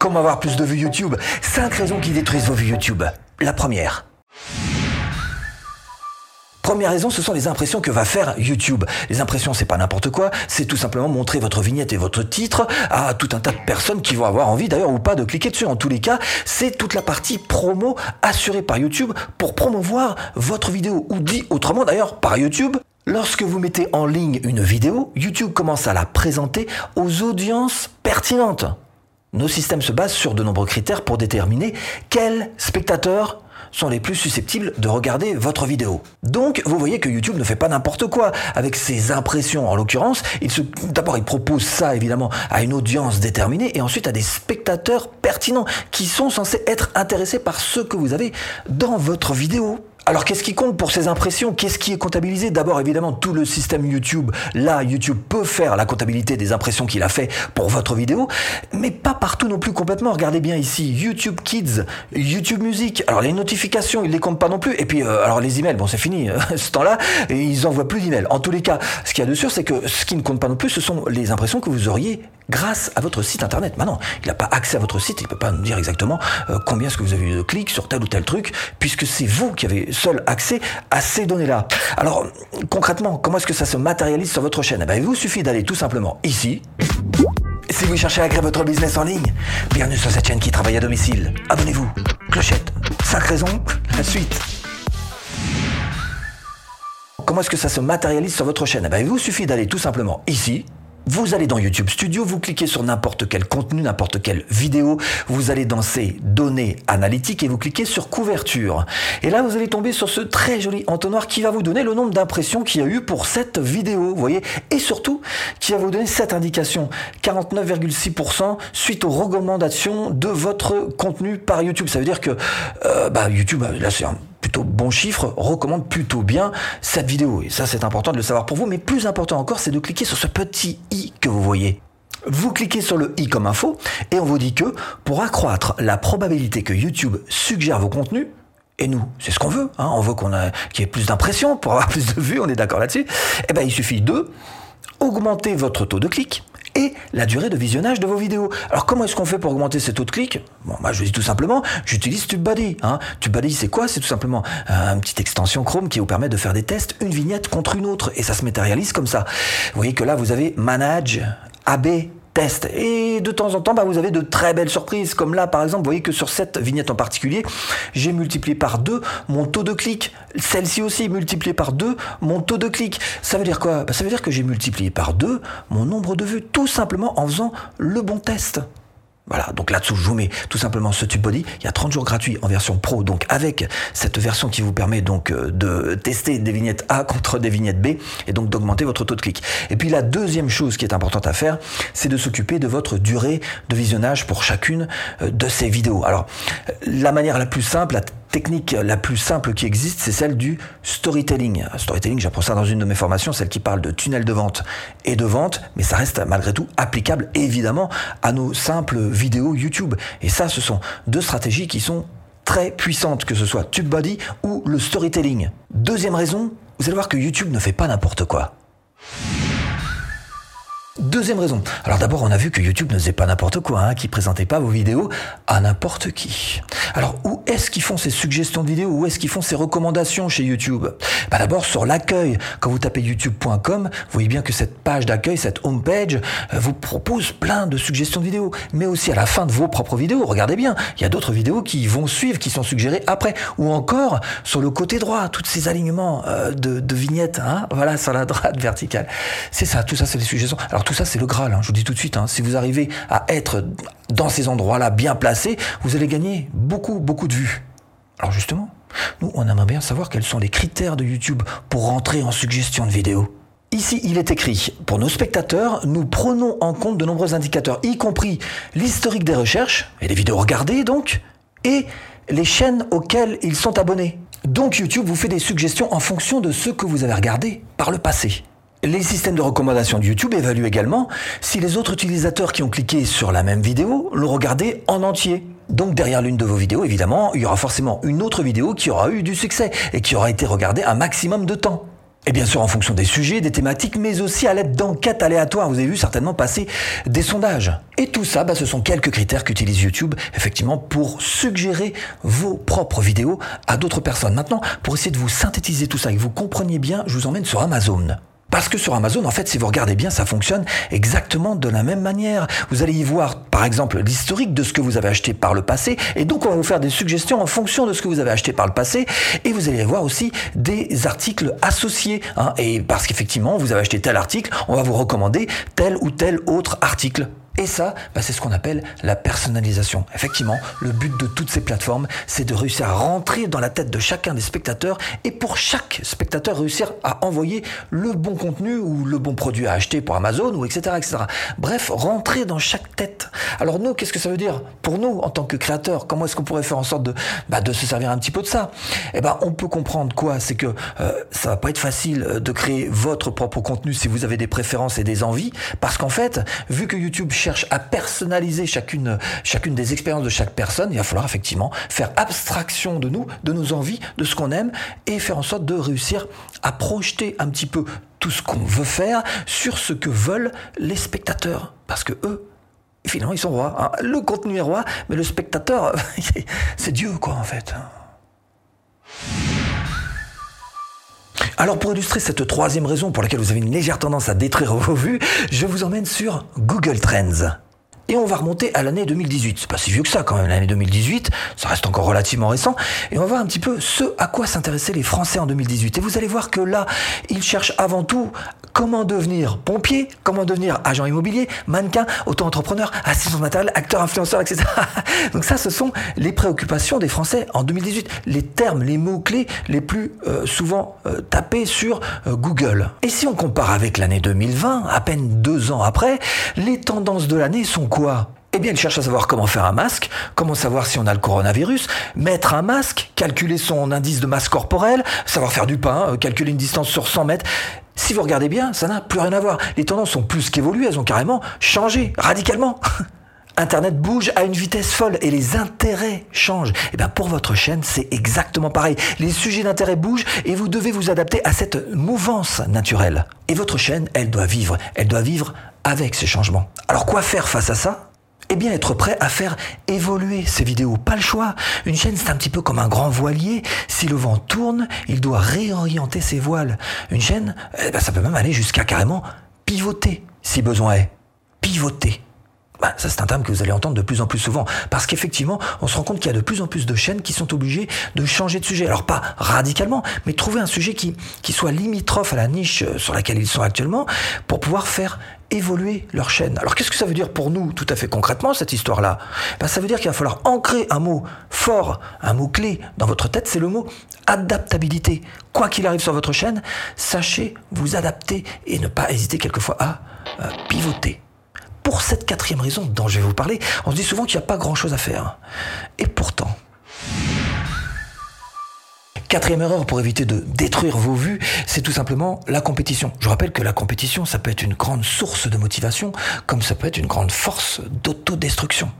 Comment avoir plus de vues YouTube 5 raisons qui détruisent vos vues YouTube. La première. Première raison, ce sont les impressions que va faire YouTube. Les impressions, c'est pas n'importe quoi, c'est tout simplement montrer votre vignette et votre titre à tout un tas de personnes qui vont avoir envie d'ailleurs ou pas de cliquer dessus. En tous les cas, c'est toute la partie promo assurée par YouTube pour promouvoir votre vidéo. Ou dit autrement d'ailleurs par YouTube, Lorsque vous mettez en ligne une vidéo, YouTube commence à la présenter aux audiences pertinentes. Nos systèmes se basent sur de nombreux critères pour déterminer quels spectateurs sont les plus susceptibles de regarder votre vidéo. Donc, vous voyez que YouTube ne fait pas n'importe quoi avec ses impressions. En l'occurrence, d'abord, il propose ça évidemment à une audience déterminée et ensuite à des spectateurs pertinents qui sont censés être intéressés par ce que vous avez dans votre vidéo. Alors qu'est-ce qui compte pour ces impressions? Qu'est-ce qui est comptabilisé? D'abord évidemment tout le système YouTube. Là, YouTube peut faire la comptabilité des impressions qu'il a fait pour votre vidéo, mais pas partout non plus complètement. Regardez bien ici, YouTube Kids, YouTube Music. Alors les notifications, ils les comptent pas non plus. Et puis euh, alors les emails, bon c'est fini ce temps-là, ils envoient plus d'emails. En tous les cas, ce qu'il y a de sûr, c'est que ce qui ne compte pas non plus, ce sont les impressions que vous auriez grâce à votre site internet. Maintenant, il n'a pas accès à votre site, il peut pas nous dire exactement euh, combien est-ce que vous avez eu de clics sur tel ou tel truc, puisque c'est vous qui avez seul accès à ces données-là. Alors, concrètement, comment est-ce que ça se matérialise sur votre chaîne? Eh ben, Il vous suffit d'aller tout simplement ici. Si vous cherchez à créer votre business en ligne, bienvenue sur cette chaîne qui travaille à domicile. Abonnez-vous. Clochette. 5 raisons. La suite. Comment est-ce que ça se matérialise sur votre chaîne? Eh ben, Il vous suffit d'aller tout simplement ici, vous allez dans YouTube Studio, vous cliquez sur n'importe quel contenu, n'importe quelle vidéo, vous allez dans ces données analytiques et vous cliquez sur couverture. Et là, vous allez tomber sur ce très joli entonnoir qui va vous donner le nombre d'impressions qu'il y a eu pour cette vidéo, vous voyez, et surtout qui va vous donner cette indication, 49,6% suite aux recommandations de votre contenu par YouTube. Ça veut dire que euh, bah, YouTube, là c'est un plutôt bon chiffre, recommande plutôt bien cette vidéo. Et ça, c'est important de le savoir pour vous. Mais plus important encore, c'est de cliquer sur ce petit i que vous voyez. Vous cliquez sur le i comme info et on vous dit que pour accroître la probabilité que YouTube suggère vos contenus, et nous, c'est ce qu'on veut, hein, on veut qu'on qu'il y ait plus d'impressions pour avoir plus de vues, on est d'accord là-dessus, eh ben, il suffit de augmenter votre taux de clic, et la durée de visionnage de vos vidéos. Alors comment est-ce qu'on fait pour augmenter ce taux de clic? Bon, moi je dis tout simplement, j'utilise TubeBuddy. Hein. TubeBuddy c'est quoi? C'est tout simplement une petite extension Chrome qui vous permet de faire des tests, une vignette contre une autre, et ça se matérialise comme ça. Vous voyez que là vous avez Manage AB test. Et de temps en temps, bah, vous avez de très belles surprises. Comme là, par exemple, vous voyez que sur cette vignette en particulier, j'ai multiplié par deux mon taux de clic. Celle-ci aussi, multiplié par deux mon taux de clic. Ça veut dire quoi? Bah, Ça veut dire que j'ai multiplié par deux mon nombre de vues, tout simplement en faisant le bon test. Voilà, donc là-dessous, je vous mets tout simplement ce TubeBuddy. Il y a 30 jours gratuits en version pro, donc avec cette version qui vous permet donc euh, de tester des vignettes A contre des vignettes B et donc d'augmenter votre taux de clic. Et puis la deuxième chose qui est importante à faire, c'est de s'occuper de votre durée de visionnage pour chacune euh, de ces vidéos. Alors, la manière la plus simple, la technique la plus simple qui existe, c'est celle du storytelling. Storytelling, j'apprends ça dans une de mes formations, celle qui parle de tunnel de vente et de vente, mais ça reste malgré tout applicable évidemment à nos simples vidéos YouTube. Et ça, ce sont deux stratégies qui sont très puissantes, que ce soit TubeBuddy ou le storytelling. Deuxième raison, vous allez voir que YouTube ne fait pas n'importe quoi. Deuxième raison. Alors d'abord, on a vu que YouTube ne faisait pas n'importe quoi, hein, qui présentait pas vos vidéos à n'importe qui. Alors où est-ce qu'ils font ces suggestions de vidéos? Où est-ce qu'ils font ces recommandations chez YouTube? Bah, D'abord sur l'accueil. Quand vous tapez youtube.com, vous voyez bien que cette page d'accueil, cette homepage, euh, vous propose plein de suggestions de vidéos. Mais aussi à la fin de vos propres vidéos, regardez bien, il y a d'autres vidéos qui vont suivre, qui sont suggérées après. Ou encore sur le côté droit, tous ces alignements euh, de, vignettes, hein, voilà, sur la droite verticale. C'est ça, tout ça c'est des suggestions. Tout ça, c'est le Graal. Hein. Je vous dis tout de suite, hein. si vous arrivez à être dans ces endroits-là bien placés, vous allez gagner beaucoup, beaucoup de vues. Alors justement, nous, on aimerait bien savoir quels sont les critères de YouTube pour rentrer en suggestion de vidéo. Ici, il est écrit, pour nos spectateurs, nous prenons en compte de nombreux indicateurs, y compris l'historique des recherches, et des vidéos regardées donc, et les chaînes auxquelles ils sont abonnés. Donc YouTube vous fait des suggestions en fonction de ce que vous avez regardé par le passé. Les systèmes de recommandation de YouTube évaluent également si les autres utilisateurs qui ont cliqué sur la même vidéo l'ont regardé en entier. Donc derrière l'une de vos vidéos, évidemment, il y aura forcément une autre vidéo qui aura eu du succès et qui aura été regardée un maximum de temps. Et bien sûr en fonction des sujets, des thématiques, mais aussi à l'aide d'enquêtes aléatoires. Vous avez vu certainement passer des sondages. Et tout ça, bah, ce sont quelques critères qu'utilise YouTube effectivement pour suggérer vos propres vidéos à d'autres personnes. Maintenant, pour essayer de vous synthétiser tout ça et que vous compreniez bien, je vous emmène sur Amazon. Parce que sur Amazon, en fait, si vous regardez bien, ça fonctionne exactement de la même manière. Vous allez y voir, par exemple, l'historique de ce que vous avez acheté par le passé, et donc on va vous faire des suggestions en fonction de ce que vous avez acheté par le passé, et vous allez voir aussi des articles associés. Hein, et parce qu'effectivement, vous avez acheté tel article, on va vous recommander tel ou tel autre article et ça, bah, c'est ce qu'on appelle la personnalisation. Effectivement, le but de toutes ces plateformes, c'est de réussir à rentrer dans la tête de chacun des spectateurs et pour chaque spectateur réussir à envoyer le bon contenu ou le bon produit à acheter pour Amazon ou etc. etc. Bref, rentrer dans chaque tête. Alors nous, qu'est-ce que ça veut dire pour nous en tant que créateurs? Comment est-ce qu'on pourrait faire en sorte de, bah, se servir un petit peu de ça? Eh ben, on peut comprendre quoi? C'est que euh, ça va pas être facile de créer votre propre contenu si vous avez des préférences et des envies, parce qu'en fait, vu que YouTube à personnaliser chacune, chacune des expériences de chaque personne, il va falloir effectivement faire abstraction de nous, de nos envies, de ce qu'on aime, et faire en sorte de réussir à projeter un petit peu tout ce qu'on veut faire sur ce que veulent les spectateurs. Parce que eux, finalement, ils sont rois. Hein. Le contenu est roi, mais le spectateur, c'est Dieu, quoi, en fait. Alors pour illustrer cette troisième raison pour laquelle vous avez une légère tendance à détruire vos vues, je vous emmène sur Google Trends. Et on va remonter à l'année 2018. C'est pas si vieux que ça quand même, l'année 2018. Ça reste encore relativement récent. Et on va voir un petit peu ce à quoi s'intéressaient les Français en 2018. Et vous allez voir que là, ils cherchent avant tout comment devenir pompier, comment devenir agent immobilier, mannequin, auto-entrepreneur, assistant matériel, acteur, influenceur, etc. Donc ça, ce sont les préoccupations des Français en 2018. Les termes, les mots-clés les plus euh, souvent euh, tapés sur euh, Google. Et si on compare avec l'année 2020, à peine deux ans après, les tendances de l'année sont quoi? Eh bien, il cherche à savoir comment faire un masque, comment savoir si on a le coronavirus, mettre un masque, calculer son indice de masse corporelle, savoir faire du pain, euh, calculer une distance sur 100 mètres. Si vous regardez bien, ça n'a plus rien à voir. Les tendances sont plus qu'évoluées, elles ont carrément changé radicalement. Internet bouge à une vitesse folle et les intérêts changent. Et eh bien pour votre chaîne, c'est exactement pareil. Les sujets d'intérêt bougent et vous devez vous adapter à cette mouvance naturelle. Et votre chaîne, elle doit vivre. Elle doit vivre avec ces changements. Alors quoi faire face à ça? Eh bien, être prêt à faire évoluer ces vidéos. Pas le choix. Une chaîne, c'est un petit peu comme un grand voilier. Si le vent tourne, il doit réorienter ses voiles. Une chaîne, eh ben, ça peut même aller jusqu'à carrément pivoter, si besoin est. Pivoter. Bah, ça, c'est un terme que vous allez entendre de plus en plus souvent. Parce qu'effectivement, on se rend compte qu'il y a de plus en plus de chaînes qui sont obligées de changer de sujet. Alors, pas radicalement, mais trouver un sujet qui, qui soit limitrophe à la niche euh, sur laquelle ils sont actuellement pour pouvoir faire évoluer leur chaîne. Alors qu'est-ce que ça veut dire pour nous tout à fait concrètement cette histoire-là? Ben, Ça veut dire qu'il va falloir ancrer un mot fort, un mot clé dans votre tête, c'est le mot adaptabilité. Quoi qu'il arrive sur votre chaîne, sachez vous adapter et ne pas hésiter quelquefois à pivoter pour cette quatrième raison dont je vais vous parler, on se dit souvent qu'il n'y a pas grand-chose à faire. Et pourtant, Quatrième erreur pour éviter de détruire vos vues, c'est tout simplement la compétition. Je rappelle que la compétition, ça peut être une grande source de motivation, comme ça peut être une grande force d'autodestruction.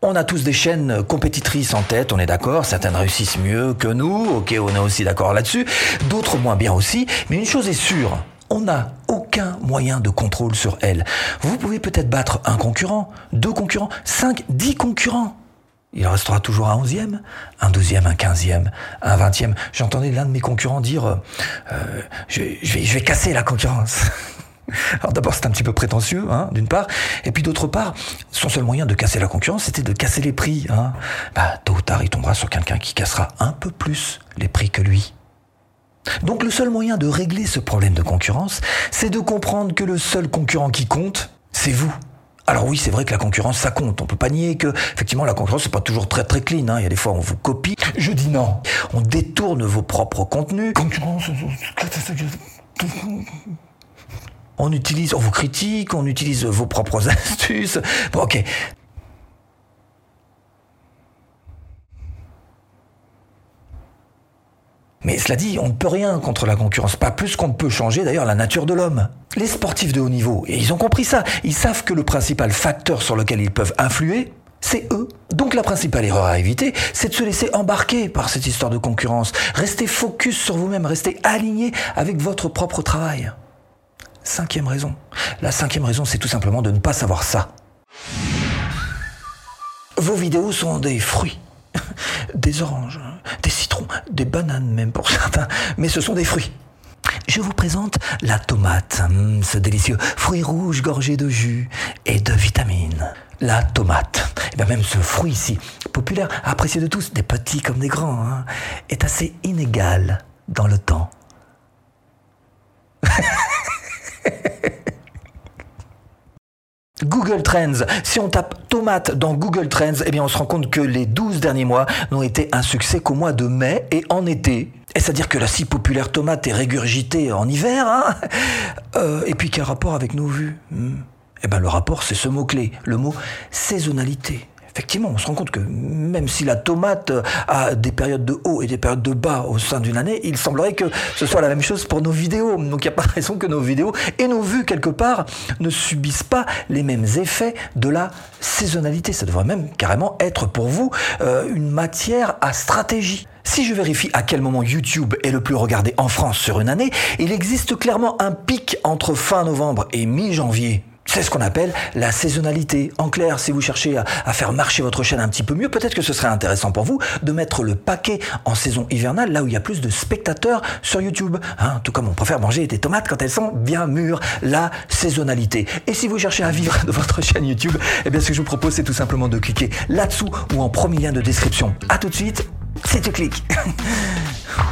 On a tous des chaînes compétitrices en tête, on est d'accord, certaines réussissent mieux que nous, ok, on est aussi d'accord là-dessus, d'autres moins bien aussi, mais une chose est sûre, on n'a aucun moyen de contrôle sur elle. Vous pouvez peut-être battre un concurrent, deux concurrents, cinq, dix concurrents. Il restera toujours un onzième, un douzième, un quinzième, un vingtième. J'entendais l'un de mes concurrents dire euh, je, vais, je vais casser la concurrence. Alors d'abord c'est un petit peu prétentieux, hein, d'une part, et puis d'autre part, son seul moyen de casser la concurrence, c'était de casser les prix. Hein. Bah, tôt ou tard, il tombera sur quelqu'un qui cassera un peu plus les prix que lui. Donc le seul moyen de régler ce problème de concurrence, c'est de comprendre que le seul concurrent qui compte, c'est vous. Alors oui, c'est vrai que la concurrence, ça compte. On peut pas nier que, effectivement, la concurrence, c'est pas toujours très très clean. Hein. Il y a des fois, on vous copie. Je dis non. On détourne vos propres contenus. Concurrence. On utilise, on vous critique, on utilise vos propres astuces. Bon, ok. Mais cela dit, on ne peut rien contre la concurrence, pas plus qu'on ne peut changer d'ailleurs la nature de l'homme. Les sportifs de haut niveau, et ils ont compris ça, ils savent que le principal facteur sur lequel ils peuvent influer, c'est eux. Donc la principale erreur à éviter, c'est de se laisser embarquer par cette histoire de concurrence. Restez focus sur vous-même, restez aligné avec votre propre travail. Cinquième raison. La cinquième raison, c'est tout simplement de ne pas savoir ça. Vos vidéos sont des fruits, des oranges, des citrons, des bananes même pour certains, mais ce sont des fruits. Je vous présente la tomate, hum, ce délicieux fruit rouge gorgé de jus et de vitamines. La tomate, et eh bien même ce fruit ici, populaire, apprécié de tous, des petits comme des grands, hein, est assez inégal dans le temps. Google Trends. Si on tape tomate dans Google Trends, eh bien on se rend compte que les 12 derniers mois n'ont été un succès qu'au mois de mai et en été. Est-ce à dire que la si populaire tomate est régurgitée en hiver hein euh, Et puis quel rapport avec nos vues? Hmm Eh bien le rapport c'est ce mot-clé, le mot saisonnalité. Effectivement, on se rend compte que même si la tomate a des périodes de haut et des périodes de bas au sein d'une année, il semblerait que ce soit la même chose pour nos vidéos. Donc il n'y a pas raison que nos vidéos et nos vues quelque part ne subissent pas les mêmes effets de la saisonnalité. Ça devrait même carrément être pour vous euh, une matière à stratégie. Si je vérifie à quel moment YouTube est le plus regardé en France sur une année, il existe clairement un pic entre fin novembre et mi-janvier c'est ce qu'on appelle la saisonnalité. En clair, si vous cherchez à, faire marcher votre chaîne un petit peu mieux, peut-être que ce serait intéressant pour vous de mettre le paquet en saison hivernale, là où il y a plus de spectateurs sur YouTube. Hein, tout comme on préfère manger des tomates quand elles sont bien mûres. La saisonnalité. Et si vous cherchez à vivre de votre chaîne YouTube, eh bien ce que je vous propose, c'est tout simplement de cliquer là-dessous ou en premier lien de description. A tout de suite, c'est tu cliques.